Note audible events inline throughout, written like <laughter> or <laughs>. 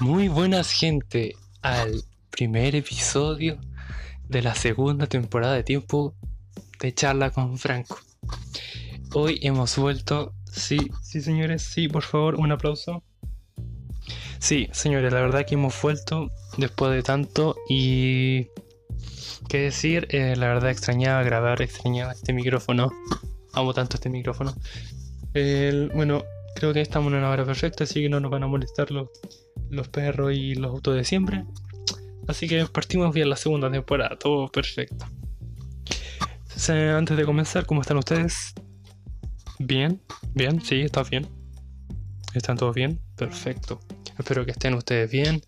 Muy buenas gente al primer episodio de la segunda temporada de tiempo de charla con Franco. Hoy hemos vuelto, sí, sí señores, sí, por favor, un aplauso. Sí, señores, la verdad que hemos vuelto después de tanto y qué decir, eh, la verdad extrañaba grabar, extrañaba este micrófono, amo tanto este micrófono. bueno, creo que estamos en una hora perfecta, así que no nos van a molestar los, los perros y los autos de siempre. Así que partimos bien la segunda temporada, todo perfecto. Antes de comenzar, ¿cómo están ustedes? Bien, bien, sí, está bien. ¿Están todos bien? Perfecto. Espero que estén ustedes bien,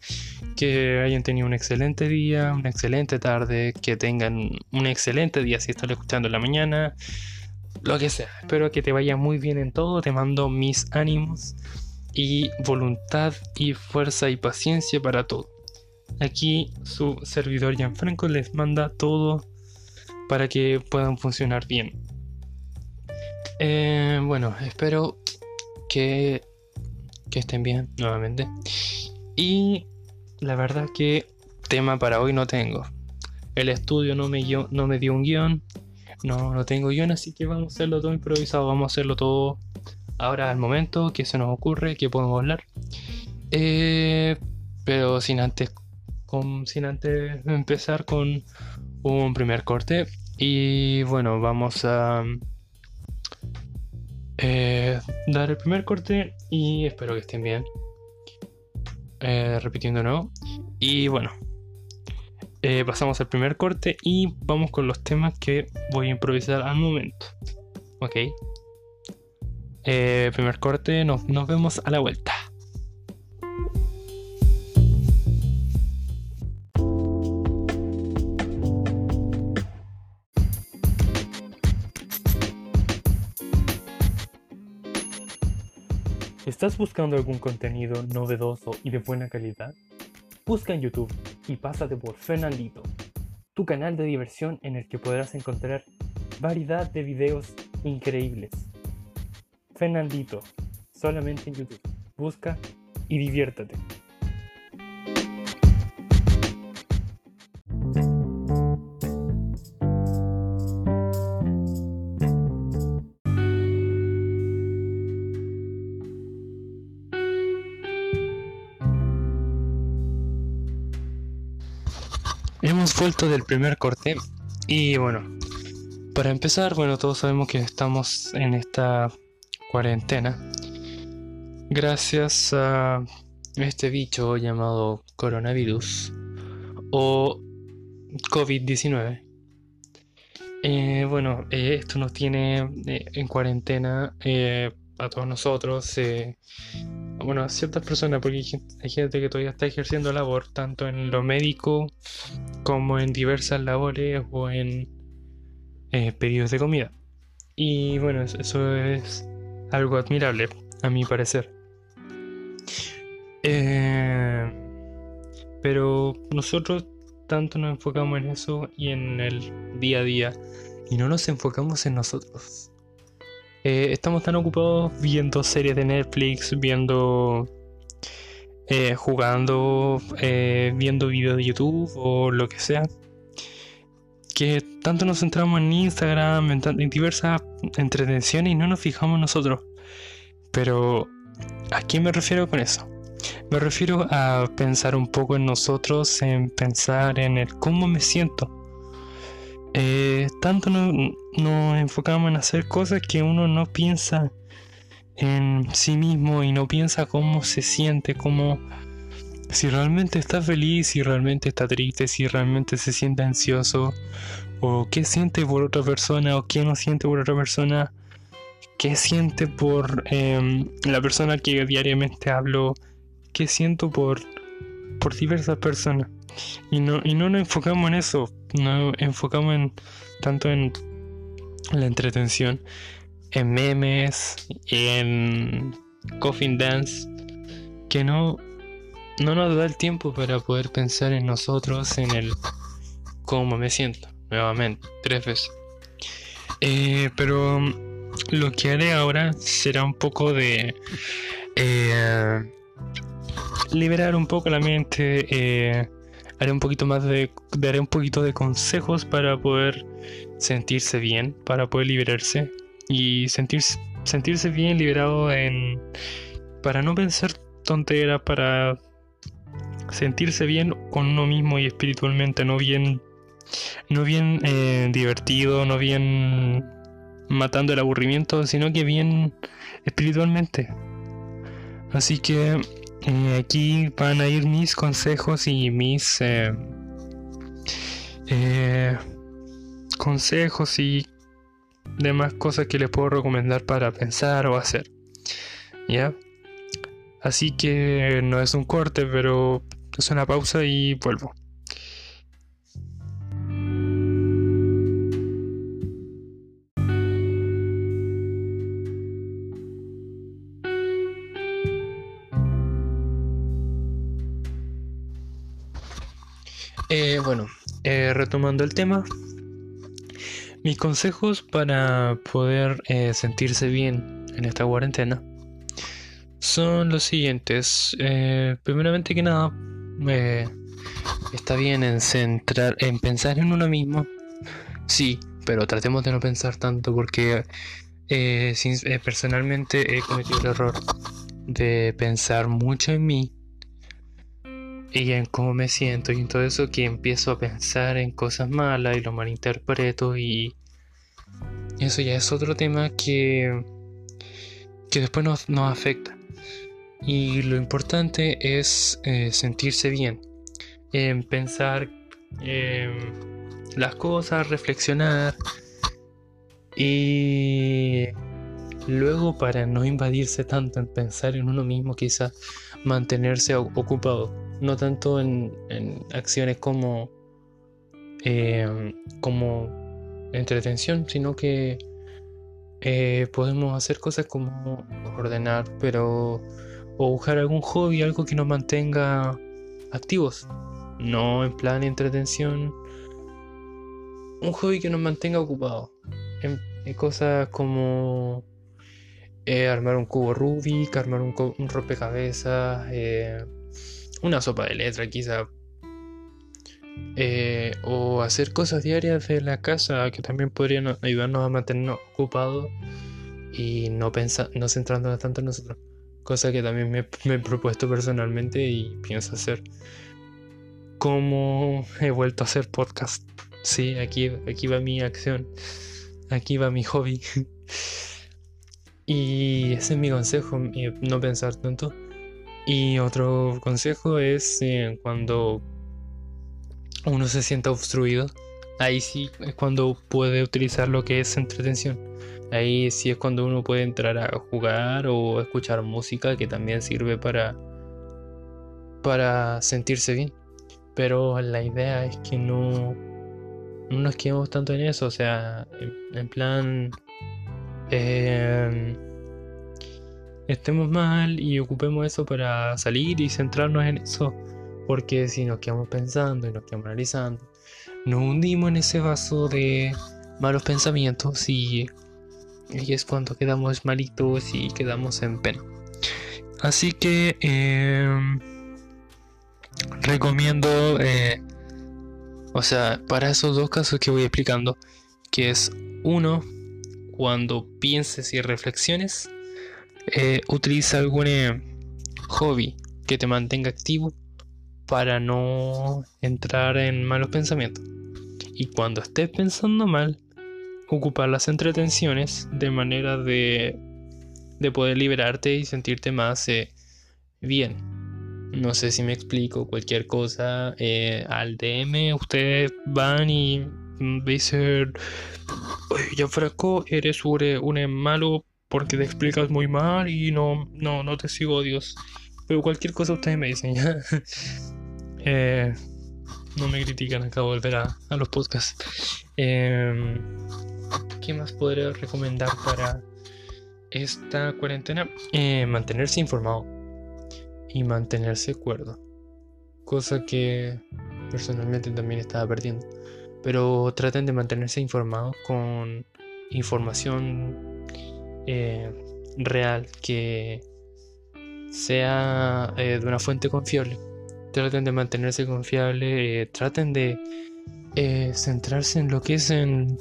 que hayan tenido un excelente día, una excelente tarde, que tengan un excelente día si están escuchando en la mañana, lo que sea. Espero que te vaya muy bien en todo, te mando mis ánimos y voluntad y fuerza y paciencia para todo. Aquí su servidor Gianfranco les manda todo para que puedan funcionar bien. Eh, bueno, espero que, que estén bien nuevamente. Y la verdad que tema para hoy no tengo. El estudio no me, no me dio un guion. No, no tengo guion, así que vamos a hacerlo todo improvisado. Vamos a hacerlo todo ahora al momento que se nos ocurre, que podemos hablar. Eh, pero sin antes, sin antes empezar con un primer corte. Y bueno, vamos a eh, dar el primer corte y espero que estén bien. Eh, repitiendo no. Y bueno, pasamos al primer corte y vamos con los temas que voy a improvisar al momento. Ok. Eh, primer corte, nos, nos vemos a la vuelta. ¿Estás buscando algún contenido novedoso y de buena calidad? Busca en YouTube y pásate por Fernandito, tu canal de diversión en el que podrás encontrar variedad de videos increíbles Fernandito, solamente en YouTube. Busca y diviértate. Hemos vuelto del primer corte y bueno, para empezar, bueno, todos sabemos que estamos en esta cuarentena gracias a este bicho llamado coronavirus o COVID-19. Eh, bueno, eh, esto nos tiene eh, en cuarentena a todos nosotros, bueno, a ciertas personas, porque hay gente que todavía está ejerciendo labor, tanto en lo médico como en diversas labores o en pedidos de comida. Y bueno, eso es algo admirable, a mi parecer. Eh, pero nosotros tanto nos enfocamos en eso y en el día a día y no nos enfocamos en nosotros. Eh, estamos tan ocupados viendo series de Netflix, viendo, eh, jugando, viendo videos de YouTube o lo que sea, que tanto nos centramos en Instagram, en, diversas entretenciones y no nos fijamos nosotros. Pero, ¿a quién me refiero con eso? Me refiero a pensar un poco en nosotros, en pensar en el cómo me siento. Eh, tanto nos enfocamos en hacer cosas que uno no piensa en sí mismo y no piensa cómo se siente, cómo si realmente está feliz, si realmente está triste, si realmente se siente ansioso, o qué siente por otra persona, o qué no siente por otra persona, qué siente por em, la persona que diariamente hablo, qué siento por, por diversas personas. Y no, y no nos enfocamos en eso, nos enfocamos en tanto en la entretención, en memes, en coffin dance, que no no nos da el tiempo para poder pensar en nosotros, en el cómo me siento, nuevamente, tres veces. Eh, pero lo que haré ahora será un poco de... Eh, liberar un poco la mente. Eh, haré un poquito más de. daré un poquito de consejos para poder sentirse bien, para poder liberarse. Y sentirse, sentirse bien liberado en. para no pensar tonteras, para sentirse bien con uno mismo y espiritualmente, no bien. no bien eh, divertido, no bien matando el aburrimiento, sino que bien espiritualmente. Así que eh, aquí van a ir mis consejos y mis eh, consejos y demás cosas que les puedo recomendar para pensar o hacer. ¿Ya? Así que no es un corte, pero es una pausa y vuelvo. Eh, bueno, eh, retomando el tema, mis consejos para poder eh, sentirse bien en esta cuarentena son los siguientes. primeramente que nada, está bien en centrar, en pensar en uno mismo. Sí, pero tratemos de no pensar tanto porque personalmente he cometido el error de pensar mucho en mí y en cómo me siento y en todo eso que empiezo a pensar en cosas malas y lo malinterpreto y eso ya es otro tema que, que después nos afecta. Y lo importante es eh, sentirse bien, en pensar las cosas, reflexionar y luego para no invadirse tanto en pensar en uno mismo, quizás mantenerse ocupado no tanto en, acciones como, eh, como entretención, sino que eh, podemos hacer cosas como ordenar, pero o buscar algún hobby, algo que nos mantenga activos, no en plan entretención, un hobby que nos mantenga ocupados, en, cosas como eh, armar un cubo Rubik, armar un, rompecabezas, una sopa de letra quizá. Eh, o hacer cosas diarias de la casa que también podrían ayudarnos a mantenernos ocupados y no, pensar, no centrándonos tanto en nosotros. Cosa que también me, he propuesto personalmente y pienso hacer. Como he vuelto a hacer podcast. Sí, aquí, aquí va mi acción. Aquí va mi hobby. <laughs> y ese es mi consejo, no pensar tanto y otro consejo es eh, cuando uno se sienta obstruido, ahí sí es cuando puede utilizar lo que es entretención. Ahí sí es cuando uno puede entrar a jugar o escuchar música que también sirve para para sentirse bien. Pero la idea es que no, no nos quedemos tanto en eso, o sea, en, plan eh, estemos mal y ocupemos eso para salir y centrarnos en eso. Porque si nos quedamos pensando y nos quedamos analizando, nos hundimos en ese vaso de malos pensamientos y, es cuando quedamos malitos y quedamos en pena. Así que em, recomiendo, eh, o sea, para esos dos casos que voy explicando, que es uno, cuando pienses y reflexiones, eh, utiliza algún eh, hobby que te mantenga activo para no entrar en malos pensamientos. Y cuando estés pensando mal, ocupar las entretenciones de manera de, de poder liberarte y sentirte más eh, bien. No sé si me explico cualquier cosa. al DM ustedes van y dicen, oye, ya Franco, eres un, un malo porque te explicas muy mal y no, no, no te sigo, Dios. Pero cualquier cosa ustedes me dicen, <laughs> ¿ya? Eh, no me critican, acabo de volver a, los podcasts. Em, ¿Qué más podría recomendar para esta cuarentena? Eh, mantenerse informado y mantenerse cuerdo. Cosa que personalmente también estaba perdiendo. Pero traten de mantenerse informados con información eh, real que, sea eh, de una fuente confiable. Traten de mantenerse confiable, eh, traten de eh, centrarse en lo que es en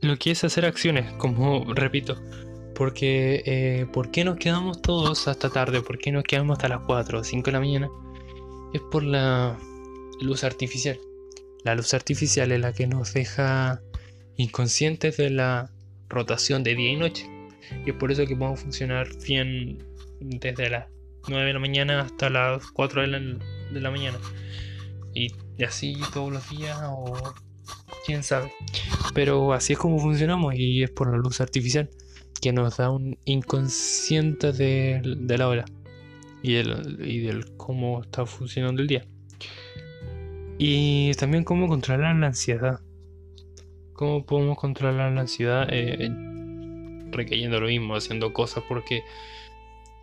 lo que es hacer acciones, como repito, porque ¿por qué nos quedamos todos hasta tarde? ¿Por qué nos quedamos hasta las 4 o 5 de la mañana? Es por la luz artificial. La luz artificial es la que nos deja inconscientes de la rotación de día y noche. Y es por eso que podemos funcionar bien desde las 9 de la mañana hasta las 4 de la, mañana. Y, así todos los días o quién sabe. Pero así es como funcionamos y es por la luz artificial que nos da un inconsciente de, la hora y, y del cómo está funcionando el día. Y también cómo controlar la ansiedad. ¿Cómo podemos controlar la ansiedad? Eh, recayendo lo mismo, haciendo cosas porque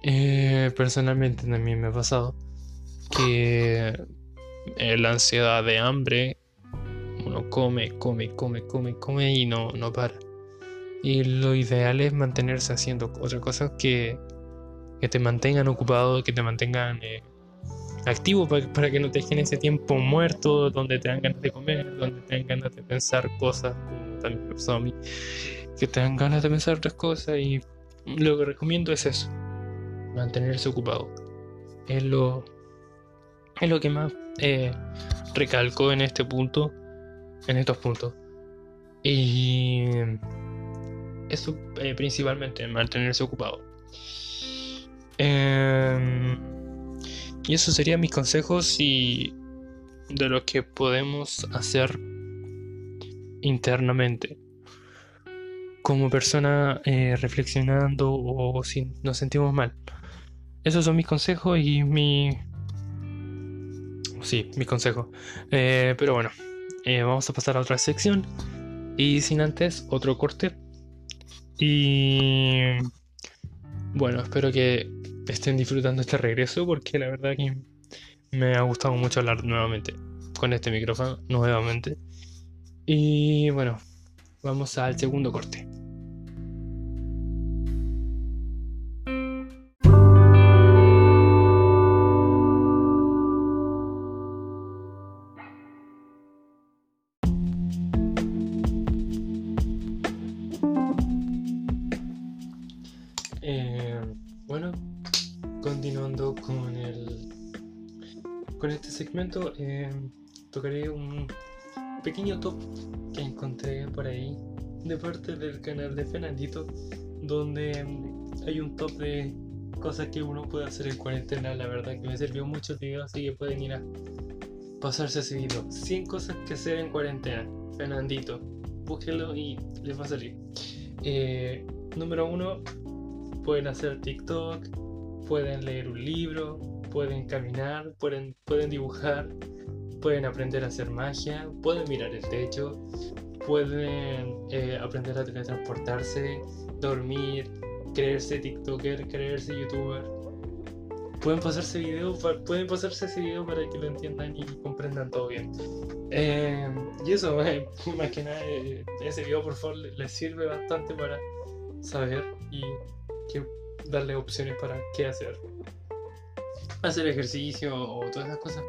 eh, personalmente también me ha pasado que eh, la ansiedad de hambre, uno come, come, come, come, come y no, no para. Y lo ideal es mantenerse haciendo otras cosas que, que te mantengan ocupado, que te mantengan eh, activo para, que no te dejen ese tiempo muerto donde te dan ganas de comer, donde te dan ganas de pensar cosas, como también me pasó a mí, que te dan ganas de pensar otras cosas y lo que recomiendo es eso, mantenerse ocupado. Es lo, es lo que más eh, recalco en este punto, en estos puntos. Y eso eh, principalmente, mantenerse ocupado. Eh, y eso serían mis consejos y de lo que podemos hacer internamente. Como persona eh, reflexionando o si nos sentimos mal. Esos son mis consejos y mi... Sí, mis consejos. Eh, pero bueno, eh, vamos a pasar a otra sección. Y sin antes, otro corte. Y... Bueno, espero que estén disfrutando este regreso porque la verdad que me ha gustado mucho hablar nuevamente con este micrófono, nuevamente. Y bueno, vamos al segundo corte. Top que encontré por ahí de parte del canal de Fernandito, donde mm, hay un top de cosas que uno puede hacer en cuarentena. La verdad que me sirvió mucho el video, así que pueden ir a pasarse ese video. 100 cosas que hacer en cuarentena. Fernandito, búsquenlo y les va a salir. Eh, número uno, pueden hacer TikTok, pueden leer un libro, pueden caminar, pueden, pueden dibujar, pueden aprender a hacer magia, pueden mirar el techo, pueden eh, aprender a teletransportarse, dormir, creerse TikToker, creerse YouTuber. Pueden pasarse video, pueden pasarse ese video para que lo entiendan y comprendan todo bien. Eh, y eso, <laughs> más que nada, eh, ese video por favor les sirve bastante para saber y que darle opciones para qué hacer hacer ejercicio o todas esas cosas.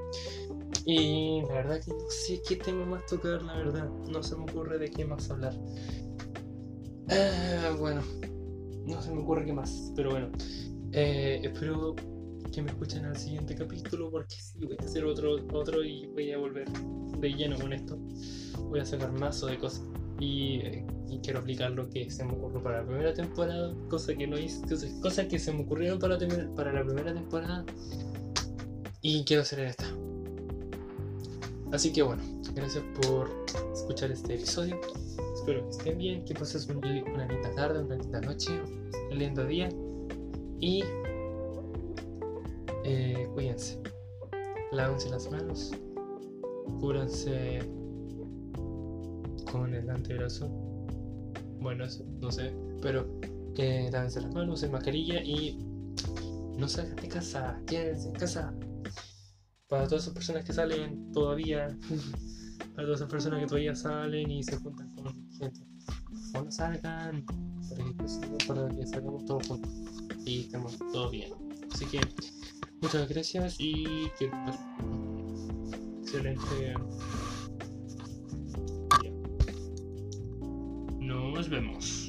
Y la verdad que no sé qué tema más tocar, la verdad. No se me ocurre de qué más hablar. Ah, bueno, no se me ocurre qué más. Pero bueno, eh, espero que me escuchen al siguiente capítulo porque sí, voy a hacer otro, otro y voy a volver de lleno con esto. Voy a sacar mazo de cosas. Y, quiero aplicar lo que se me ocurrió para la primera temporada, cosa que no hice, cosas que se me ocurrieron para, para la primera temporada y quiero hacer esta. Así que bueno, gracias por escuchar este episodio. Espero que estén bien, que pases una linda tarde, una linda noche, un lindo día y eh, cuídense. Lávense las manos, cúranse con el antebrazo. Bueno, eso, no sé, pero eh, lávense las manos, en mascarilla y no salgan de casa, quédense en casa para todas esas personas que salen todavía, <laughs> para todas esas personas que todavía salen y se juntan con gente. Cuando salgan, para que, salgamos todos juntos y estemos todos bien. Así que muchas gracias y que excelente. Nos vemos.